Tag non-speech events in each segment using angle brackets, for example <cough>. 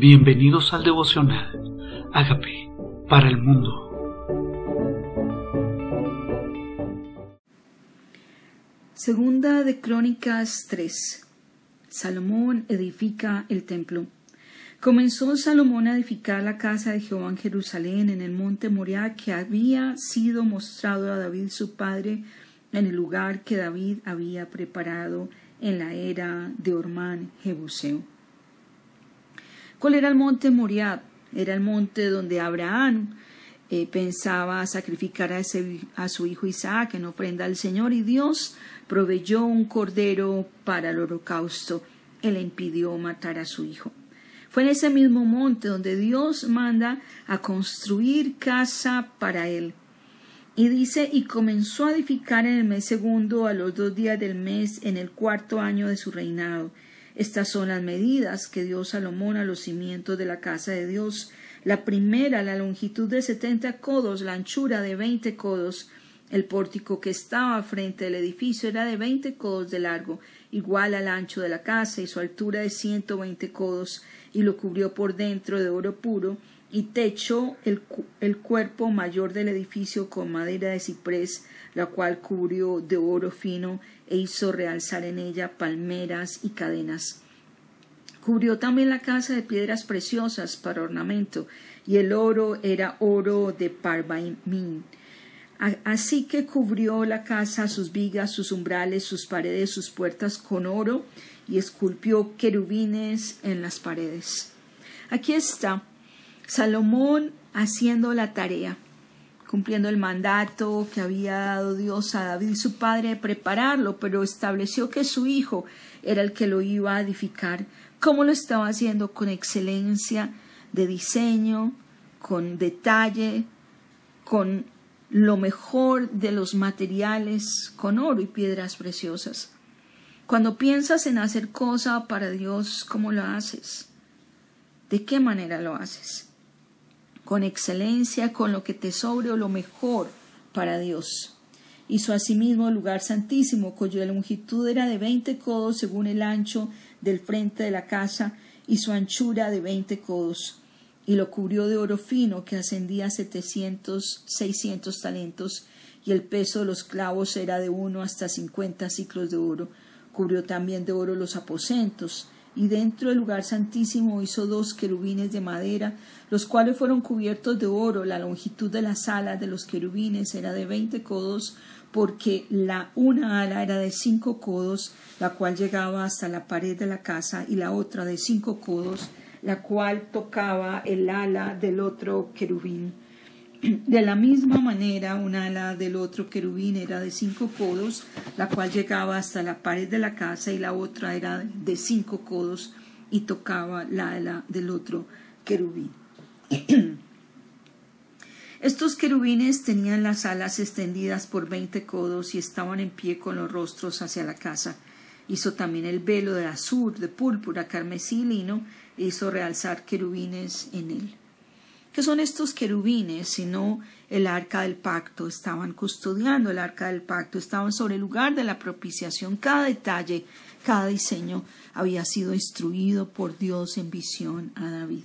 Bienvenidos al devocional. Hágame para el mundo. Segunda de Crónicas 3. Salomón edifica el templo. Comenzó Salomón a edificar la casa de Jehová en Jerusalén, en el monte Moriah, que había sido mostrado a David su padre, en el lugar que David había preparado en la era de Ormán Jebuseo. ¿Cuál era el monte Moriah? Era el monte donde Abraham eh, pensaba sacrificar a, a su hijo Isaac en ofrenda al Señor y Dios proveyó un cordero para el holocausto. Él le impidió matar a su hijo. Fue en ese mismo monte donde Dios manda a construir casa para él. Y dice, y comenzó a edificar en el mes segundo a los dos días del mes en el cuarto año de su reinado. Estas son las medidas que dio Salomón a los cimientos de la casa de Dios. La primera, la longitud de setenta codos, la anchura de veinte codos. El pórtico que estaba frente al edificio era de veinte codos de largo, igual al ancho de la casa, y su altura de ciento veinte codos y lo cubrió por dentro de oro puro, y techó el, el, cuerpo mayor del edificio con madera de ciprés, la cual cubrió de oro fino e hizo realzar en ella palmeras y cadenas. Cubrió también la casa de piedras preciosas para ornamento, y el oro era oro de Parbaimín. Así que cubrió la casa, sus vigas, sus umbrales, sus paredes, sus puertas con oro, y esculpió querubines en las paredes. Aquí está Salomón haciendo la tarea, cumpliendo el mandato que había dado Dios a David su padre de prepararlo, pero estableció que su hijo era el que lo iba a edificar. ¿Cómo lo estaba haciendo? Con excelencia de diseño, con detalle, con lo mejor de los materiales, con oro y piedras preciosas. Cuando piensas en hacer cosa para Dios, ¿cómo lo haces? ¿De qué manera lo haces? Con excelencia, con lo que te sobre o lo mejor para Dios. Hizo asimismo el lugar santísimo, cuya longitud era de veinte codos según el ancho del frente de la casa y su anchura de veinte codos, y lo cubrió de oro fino que ascendía a setecientos, seiscientos talentos, y el peso de los clavos era de uno hasta cincuenta ciclos de oro, Cubrió también de oro los aposentos, y dentro del lugar santísimo hizo dos querubines de madera, los cuales fueron cubiertos de oro. La longitud de las alas de los querubines era de veinte codos, porque la una ala era de cinco codos, la cual llegaba hasta la pared de la casa, y la otra de cinco codos, la cual tocaba el ala del otro querubín. De la misma manera, una ala del otro querubín era de cinco codos, la cual llegaba hasta la pared de la casa, y la otra era de cinco codos y tocaba la ala del otro querubín. <clears throat> Estos querubines tenían las alas extendidas por veinte codos y estaban en pie con los rostros hacia la casa. Hizo también el velo de azul, de púrpura, carmesí y lino, e hizo realzar querubines en él. ¿Qué son estos querubines sino el arca del pacto? Estaban custodiando el arca del pacto, estaban sobre el lugar de la propiciación. Cada detalle, cada diseño había sido instruido por Dios en visión a David.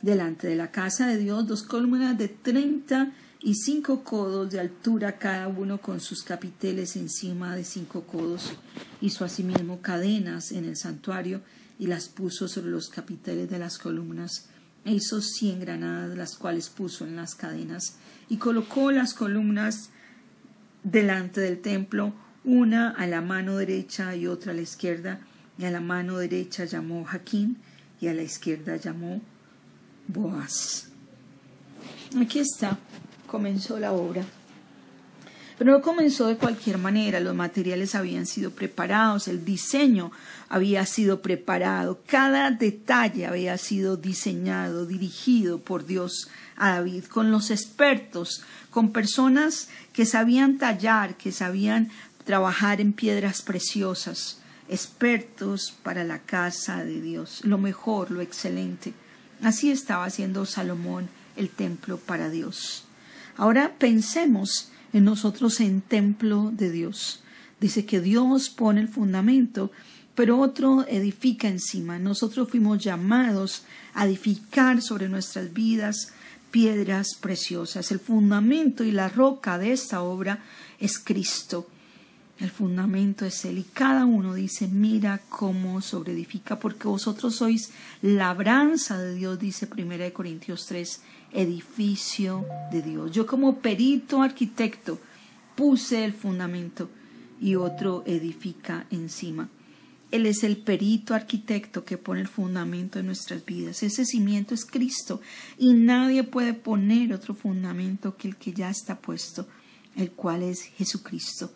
Delante de la casa de Dios, dos columnas de treinta y cinco codos de altura cada uno con sus capiteles encima de cinco codos. Hizo asimismo cadenas en el santuario y las puso sobre los capiteles de las columnas hizo cien granadas, las cuales puso en las cadenas, y colocó las columnas delante del templo, una a la mano derecha y otra a la izquierda, y a la mano derecha llamó Jaquín, y a la izquierda llamó Boaz. Aquí está, comenzó la obra. Pero no comenzó de cualquier manera, los materiales habían sido preparados, el diseño había sido preparado, cada detalle había sido diseñado, dirigido por Dios a David, con los expertos, con personas que sabían tallar, que sabían trabajar en piedras preciosas, expertos para la casa de Dios, lo mejor, lo excelente. Así estaba haciendo Salomón el templo para Dios. Ahora pensemos en nosotros en templo de Dios. Dice que Dios pone el fundamento, pero otro edifica encima. Nosotros fuimos llamados a edificar sobre nuestras vidas piedras preciosas. El fundamento y la roca de esta obra es Cristo. El fundamento es Él. Y cada uno dice, mira cómo sobreedifica, porque vosotros sois labranza de Dios, dice 1 Corintios 3, edificio de Dios. Yo como perito arquitecto puse el fundamento y otro edifica encima. Él es el perito arquitecto que pone el fundamento de nuestras vidas. Ese cimiento es Cristo y nadie puede poner otro fundamento que el que ya está puesto, el cual es Jesucristo.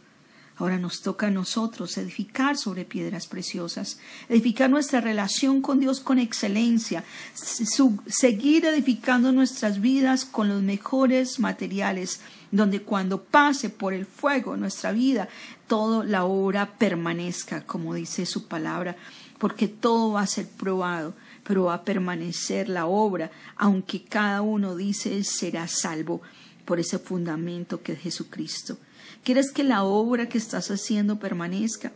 Ahora nos toca a nosotros edificar sobre piedras preciosas, edificar nuestra relación con Dios con excelencia, seguir edificando nuestras vidas con los mejores materiales, donde cuando pase por el fuego nuestra vida, toda la obra permanezca, como dice su palabra, porque todo va a ser probado, pero va a permanecer la obra, aunque cada uno dice será salvo por ese fundamento que es Jesucristo. ¿Quieres que la obra que estás haciendo permanezca?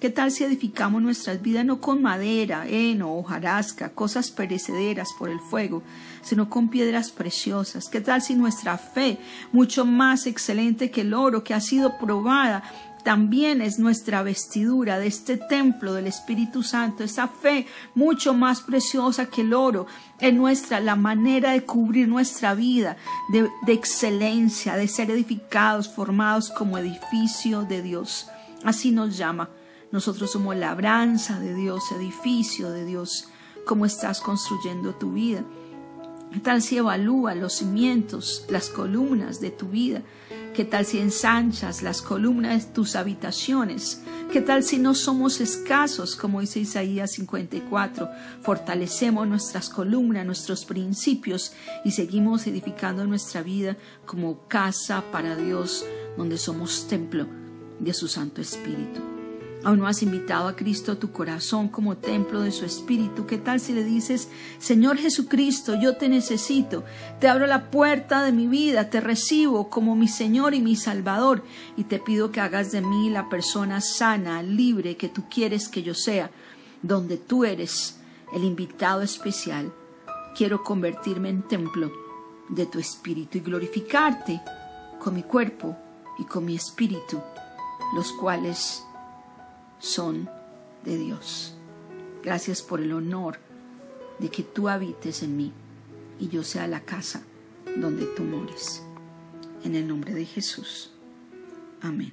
¿Qué tal si edificamos nuestras vidas no con madera, heno, hojarasca, cosas perecederas por el fuego, sino con piedras preciosas? ¿Qué tal si nuestra fe, mucho más excelente que el oro, que ha sido probada, también es nuestra vestidura de este templo del Espíritu Santo, esa fe mucho más preciosa que el oro, es nuestra, la manera de cubrir nuestra vida de, excelencia, de ser edificados, formados como edificio de Dios. Así nos llama. Nosotros somos labranza de Dios, edificio de Dios. ¿Cómo estás construyendo tu vida? ¿Qué tal si evalúa los cimientos, las columnas de tu vida? ¿Qué tal si ensanchas las columnas de tus habitaciones? ¿Qué tal si no somos escasos, como dice Isaías 54? Fortalecemos nuestras columnas, nuestros principios y seguimos edificando nuestra vida como casa para Dios, donde somos templo de su Santo Espíritu. Aún no has invitado a Cristo a tu corazón como templo de su Espíritu. ¿Qué tal si le dices, Señor Jesucristo, yo te necesito, te abro la puerta de mi vida, te recibo como mi Señor y mi Salvador y te pido que hagas de mí la persona sana, libre que tú quieres que yo sea, donde tú eres el invitado especial. Quiero convertirme en templo de tu Espíritu y glorificarte con mi cuerpo y con mi espíritu, los cuales son de Dios. Gracias por el honor de que tú habites en mí y yo sea la casa donde tú mores. En el nombre de Jesús. Amén.